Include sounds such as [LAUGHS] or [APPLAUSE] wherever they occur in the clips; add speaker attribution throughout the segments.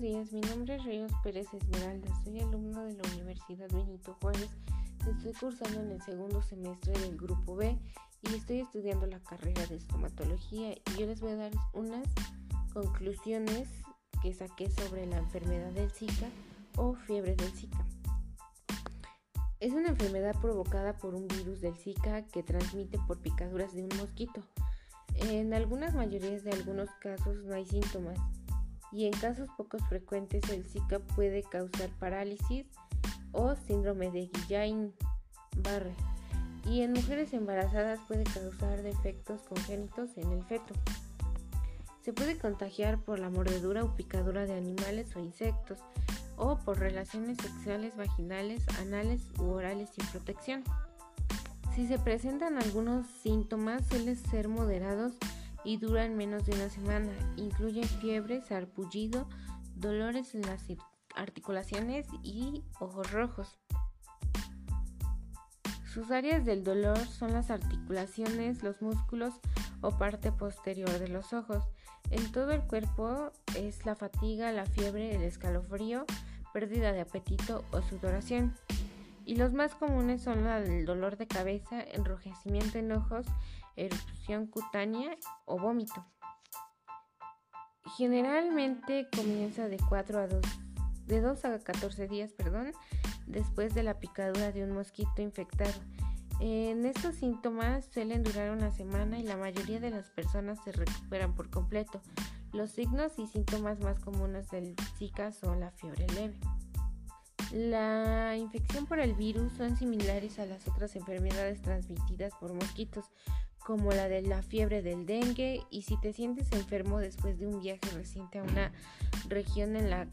Speaker 1: Buenos días, mi nombre es Ríos Pérez Esmeralda, soy alumno de la Universidad Benito Juárez, estoy cursando en el segundo semestre del grupo B y estoy estudiando la carrera de estomatología y yo les voy a dar unas conclusiones que saqué sobre la enfermedad del Zika o fiebre del Zika. Es una enfermedad provocada por un virus del Zika que transmite por picaduras de un mosquito. En algunas mayorías de algunos casos no hay síntomas y en casos pocos frecuentes el Zika puede causar parálisis o síndrome de Guillain-Barré y en mujeres embarazadas puede causar defectos congénitos en el feto. Se puede contagiar por la mordedura o picadura de animales o insectos o por relaciones sexuales vaginales, anales u orales sin protección. Si se presentan algunos síntomas suelen ser moderados y duran menos de una semana. Incluyen fiebre, sarpullido, dolores en las articulaciones y ojos rojos. Sus áreas del dolor son las articulaciones, los músculos o parte posterior de los ojos. En todo el cuerpo es la fatiga, la fiebre, el escalofrío, pérdida de apetito o sudoración. Y los más comunes son el dolor de cabeza, enrojecimiento en ojos, erupción cutánea o vómito. Generalmente comienza de 4 a 2, de 2 a 14 días, perdón, después de la picadura de un mosquito infectado. En estos síntomas suelen durar una semana y la mayoría de las personas se recuperan por completo. Los signos y síntomas más comunes del Zika son la fiebre leve. La infección por el virus son similares a las otras enfermedades transmitidas por mosquitos, como la de la fiebre del dengue y si te sientes enfermo después de un viaje reciente a una región en la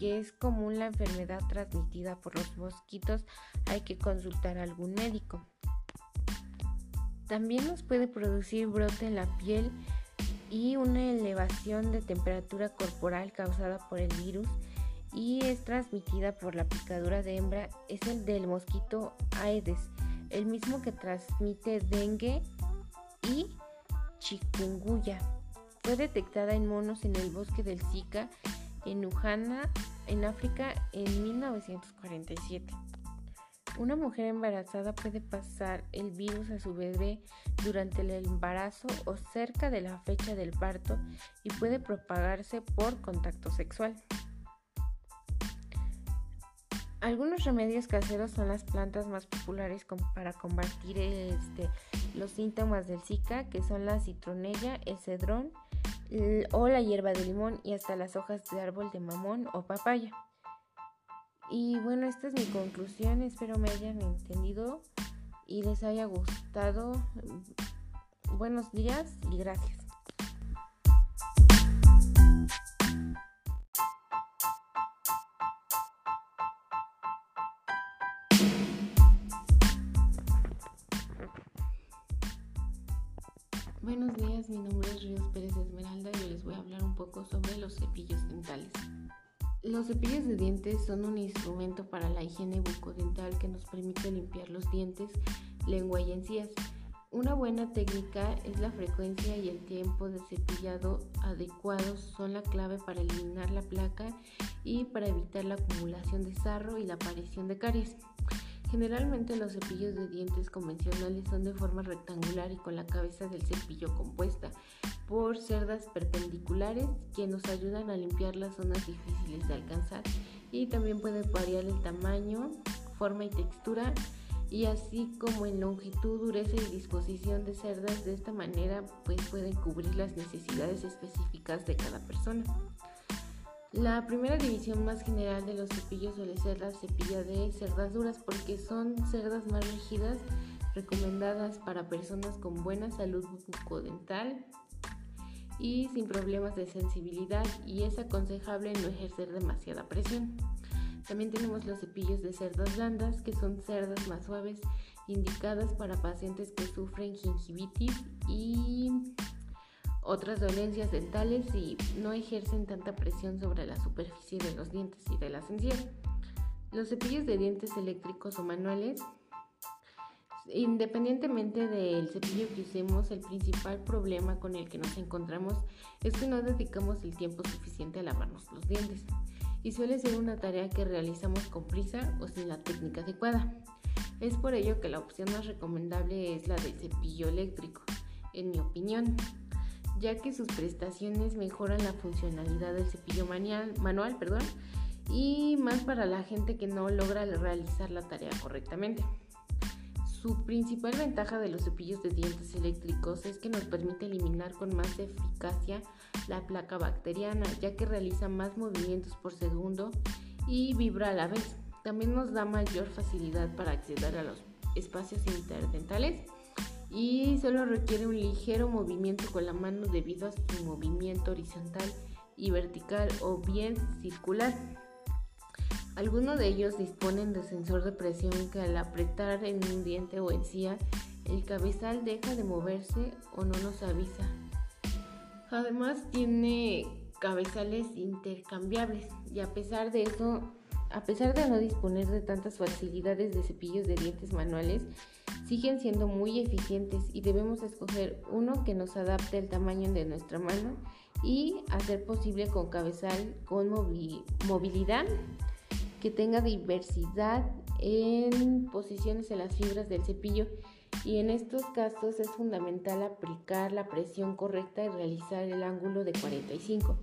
Speaker 1: que es común la enfermedad transmitida por los mosquitos, hay que consultar a algún médico. También nos puede producir brote en la piel y una elevación de temperatura corporal causada por el virus y es transmitida por la picadura de hembra, es el del mosquito Aedes, el mismo que transmite dengue y chikungunya. Fue detectada en monos en el bosque del Zika en Ujana, en África, en 1947. Una mujer embarazada puede pasar el virus a su bebé durante el embarazo o cerca de la fecha del parto y puede propagarse por contacto sexual. Algunos remedios caseros son las plantas más populares para combatir este, los síntomas del Zika, que son la citronella, el cedrón o la hierba de limón y hasta las hojas de árbol de mamón o papaya. Y bueno, esta es mi conclusión, espero me hayan entendido y les haya gustado. Buenos días y gracias. Sobre los cepillos dentales. Los cepillos de dientes son un instrumento para la higiene bucodental que nos permite limpiar los dientes, lengua y encías. Una buena técnica es la frecuencia y el tiempo de cepillado adecuados son la clave para eliminar la placa y para evitar la acumulación de sarro y la aparición de caries. Generalmente los cepillos de dientes convencionales son de forma rectangular y con la cabeza del cepillo compuesta por cerdas perpendiculares que nos ayudan a limpiar las zonas difíciles de alcanzar y también puede variar el tamaño, forma y textura y así como en longitud, dureza y disposición de cerdas de esta manera pues pueden cubrir las necesidades específicas de cada persona. La primera división más general de los cepillos suele ser la cepilla de cerdas duras porque son cerdas más rígidas recomendadas para personas con buena salud bucodental y sin problemas de sensibilidad y es aconsejable no ejercer demasiada presión. También tenemos los cepillos de cerdas blandas que son cerdas más suaves indicadas para pacientes que sufren gingivitis y otras dolencias dentales y no ejercen tanta presión sobre la superficie de los dientes y de las encías. Los cepillos de dientes eléctricos o manuales Independientemente del cepillo que usemos, el principal problema con el que nos encontramos es que no dedicamos el tiempo suficiente a lavarnos los dientes y suele ser una tarea que realizamos con prisa o sin la técnica adecuada. Es por ello que la opción más recomendable es la del cepillo eléctrico, en mi opinión, ya que sus prestaciones mejoran la funcionalidad del cepillo manual, manual perdón, y más para la gente que no logra realizar la tarea correctamente. Su principal ventaja de los cepillos de dientes eléctricos es que nos permite eliminar con más eficacia la placa bacteriana, ya que realiza más movimientos por segundo y vibra a la vez. También nos da mayor facilidad para acceder a los espacios interdentales y solo requiere un ligero movimiento con la mano debido a su movimiento horizontal y vertical o bien circular. Algunos de ellos disponen de sensor de presión que al apretar en un diente o encía, el cabezal deja de moverse o no nos avisa. Además tiene cabezales intercambiables y a pesar de eso, a pesar de no disponer de tantas facilidades de cepillos de dientes manuales, siguen siendo muy eficientes y debemos escoger uno que nos adapte al tamaño de nuestra mano y hacer posible con cabezal con movilidad que tenga diversidad en posiciones en las fibras del cepillo y en estos casos es fundamental aplicar la presión correcta y realizar el ángulo de 45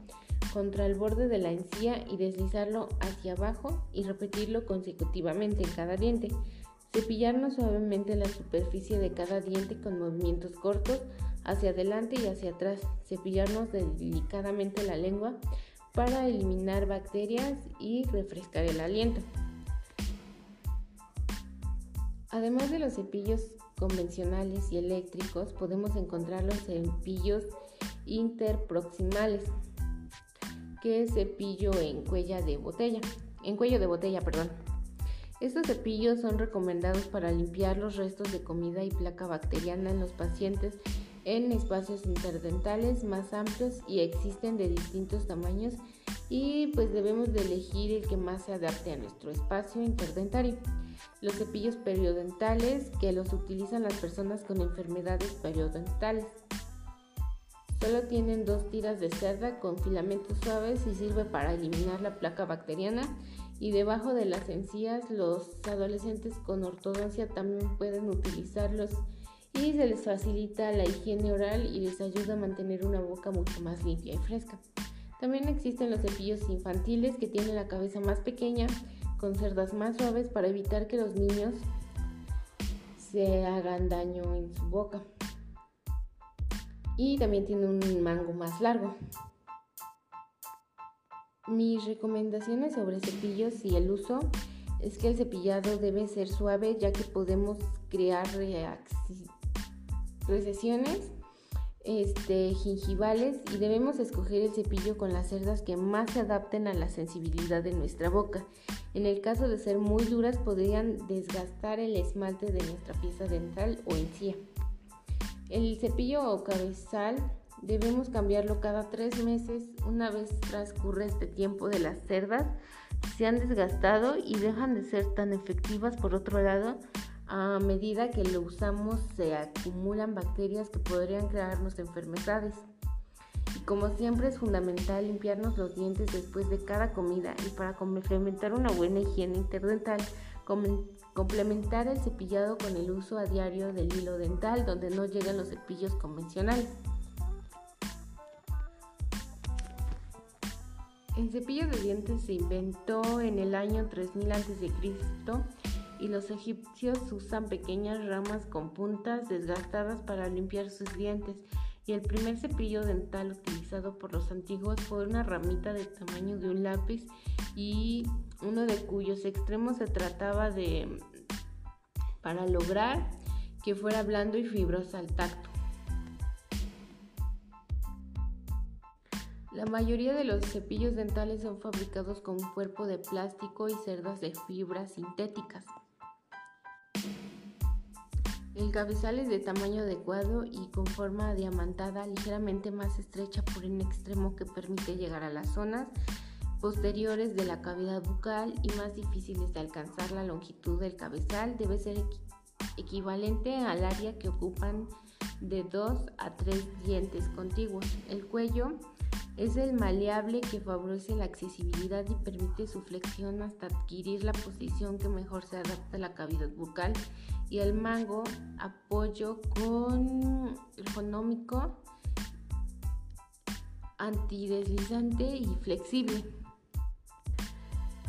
Speaker 1: contra el borde de la encía y deslizarlo hacia abajo y repetirlo consecutivamente en cada diente. Cepillarnos suavemente la superficie de cada diente con movimientos cortos hacia adelante y hacia atrás. Cepillarnos delicadamente la lengua para eliminar bacterias y refrescar el aliento. Además de los cepillos convencionales y eléctricos, podemos encontrar los cepillos interproximales, que es cepillo en cuello de botella, en cuello de botella, perdón. Estos cepillos son recomendados para limpiar los restos de comida y placa bacteriana en los pacientes en espacios interdentales más amplios y existen de distintos tamaños y pues debemos de elegir el que más se adapte a nuestro espacio interdentario. Los cepillos periodentales que los utilizan las personas con enfermedades periodontales. Solo tienen dos tiras de cerda con filamentos suaves y sirve para eliminar la placa bacteriana y debajo de las encías los adolescentes con ortodoncia también pueden utilizarlos y se les facilita la higiene oral y les ayuda a mantener una boca mucho más limpia y fresca. También existen los cepillos infantiles que tienen la cabeza más pequeña con cerdas más suaves para evitar que los niños se hagan daño en su boca. Y también tiene un mango más largo. Mis recomendaciones sobre cepillos y el uso es que el cepillado debe ser suave ya que podemos crear recesiones este, gingivales y debemos escoger el cepillo con las cerdas que más se adapten a la sensibilidad de nuestra boca. En el caso de ser muy duras podrían desgastar el esmalte de nuestra pieza dental o encía. El cepillo o cabezal debemos cambiarlo cada tres meses una vez transcurre este tiempo de las cerdas se han desgastado y dejan de ser tan efectivas por otro lado a medida que lo usamos se acumulan bacterias que podrían crearnos enfermedades. Y como siempre es fundamental limpiarnos los dientes después de cada comida y para complementar una buena higiene interdental, complementar el cepillado con el uso a diario del hilo dental donde no llegan los cepillos convencionales. El cepillo de dientes se inventó en el año 3000 a.C y los egipcios usan pequeñas ramas con puntas desgastadas para limpiar sus dientes y el primer cepillo dental utilizado por los antiguos fue una ramita del tamaño de un lápiz y uno de cuyos extremos se trataba de para lograr que fuera blando y fibroso al tacto. La mayoría de los cepillos dentales son fabricados con un cuerpo de plástico y cerdas de fibras sintéticas. El cabezal es de tamaño adecuado y con forma diamantada, ligeramente más estrecha por un extremo que permite llegar a las zonas posteriores de la cavidad bucal y más difíciles de alcanzar. La longitud del cabezal debe ser equivalente al área que ocupan de 2 a 3 dientes contiguos. El cuello es el maleable que favorece la accesibilidad y permite su flexión hasta adquirir la posición que mejor se adapta a la cavidad bucal. Y el mango, apoyo con ergonómico, antideslizante y flexible.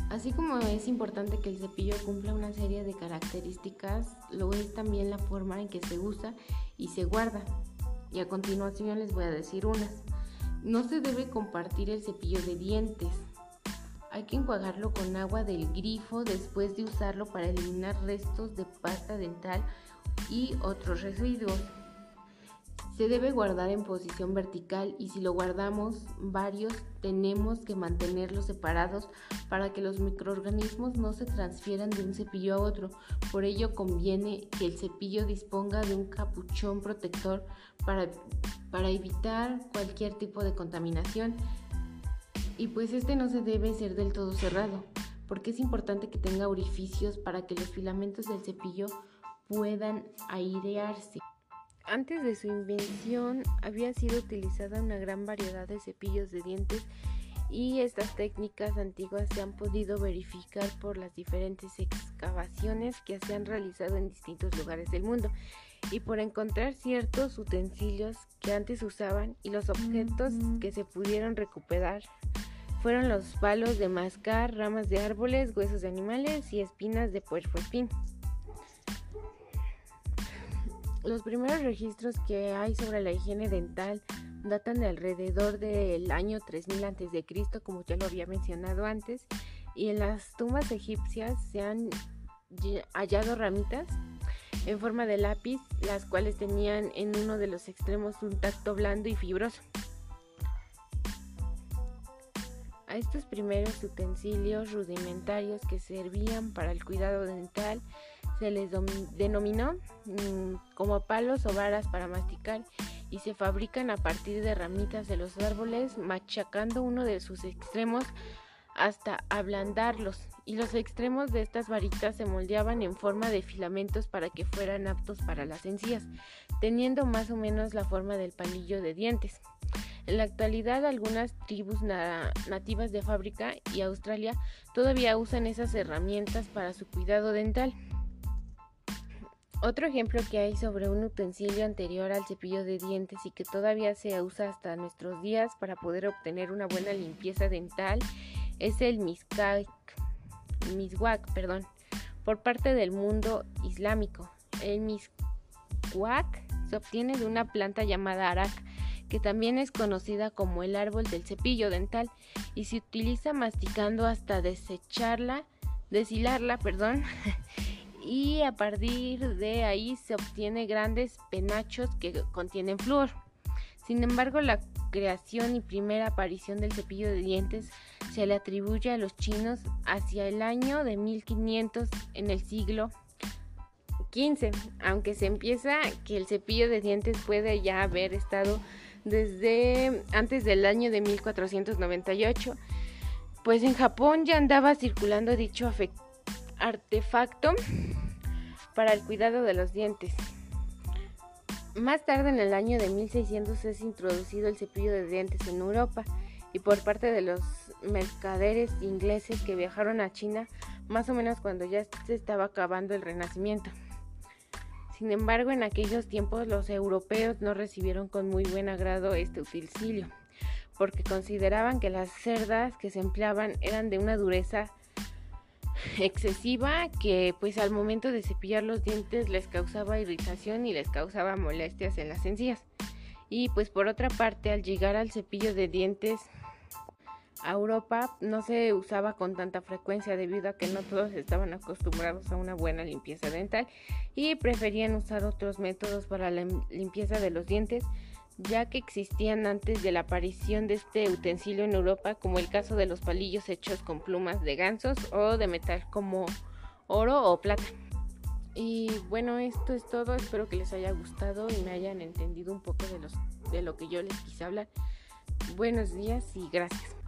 Speaker 1: Así como es importante que el cepillo cumpla una serie de características, lo es también la forma en que se usa y se guarda. Y a continuación les voy a decir unas. No se debe compartir el cepillo de dientes. Hay que enjuagarlo con agua del grifo después de usarlo para eliminar restos de pasta dental y otros residuos. Se debe guardar en posición vertical y si lo guardamos varios tenemos que mantenerlos separados para que los microorganismos no se transfieran de un cepillo a otro. Por ello conviene que el cepillo disponga de un capuchón protector para, para evitar cualquier tipo de contaminación. Y pues este no se debe ser del todo cerrado, porque es importante que tenga orificios para que los filamentos del cepillo puedan airearse. Antes de su invención había sido utilizada una gran variedad de cepillos de dientes y estas técnicas antiguas se han podido verificar por las diferentes excavaciones que se han realizado en distintos lugares del mundo y por encontrar ciertos utensilios que antes usaban y los objetos que se pudieron recuperar fueron los palos de mascar, ramas de árboles, huesos de animales y espinas de puercoespín. Los primeros registros que hay sobre la higiene dental datan de alrededor del año 3000 a.C., como ya lo había mencionado antes, y en las tumbas egipcias se han hallado ramitas en forma de lápiz, las cuales tenían en uno de los extremos un tacto blando y fibroso. A estos primeros utensilios rudimentarios que servían para el cuidado dental se les denominó mm, como palos o varas para masticar y se fabrican a partir de ramitas de los árboles machacando uno de sus extremos hasta ablandarlos y los extremos de estas varitas se moldeaban en forma de filamentos para que fueran aptos para las encías, teniendo más o menos la forma del palillo de dientes. En la actualidad algunas tribus nativas de Fábrica y Australia todavía usan esas herramientas para su cuidado dental. Otro ejemplo que hay sobre un utensilio anterior al cepillo de dientes y que todavía se usa hasta nuestros días para poder obtener una buena limpieza dental es el miswak, perdón, por parte del mundo islámico. El miswak se obtiene de una planta llamada arak, que también es conocida como el árbol del cepillo dental y se utiliza masticando hasta desecharla, deshilarla, perdón, [LAUGHS] y a partir de ahí se obtiene grandes penachos que contienen flúor. Sin embargo, la creación y primera aparición del cepillo de dientes se le atribuye a los chinos hacia el año de 1500 en el siglo XV, aunque se empieza que el cepillo de dientes puede ya haber estado desde antes del año de 1498, pues en Japón ya andaba circulando dicho artefacto para el cuidado de los dientes. Más tarde en el año de 1600 es introducido el cepillo de dientes en Europa y por parte de los mercaderes ingleses que viajaron a China más o menos cuando ya se estaba acabando el Renacimiento. Sin embargo, en aquellos tiempos los europeos no recibieron con muy buen agrado este utensilio, porque consideraban que las cerdas que se empleaban eran de una dureza excesiva que pues al momento de cepillar los dientes les causaba irritación y les causaba molestias en las encías. Y pues por otra parte al llegar al cepillo de dientes a Europa no se usaba con tanta frecuencia debido a que no todos estaban acostumbrados a una buena limpieza dental y preferían usar otros métodos para la limpieza de los dientes ya que existían antes de la aparición de este utensilio en Europa, como el caso de los palillos hechos con plumas de gansos o de metal como oro o plata. Y bueno, esto es todo, espero que les haya gustado y me hayan entendido un poco de, de lo que yo les quise hablar. Buenos días y gracias.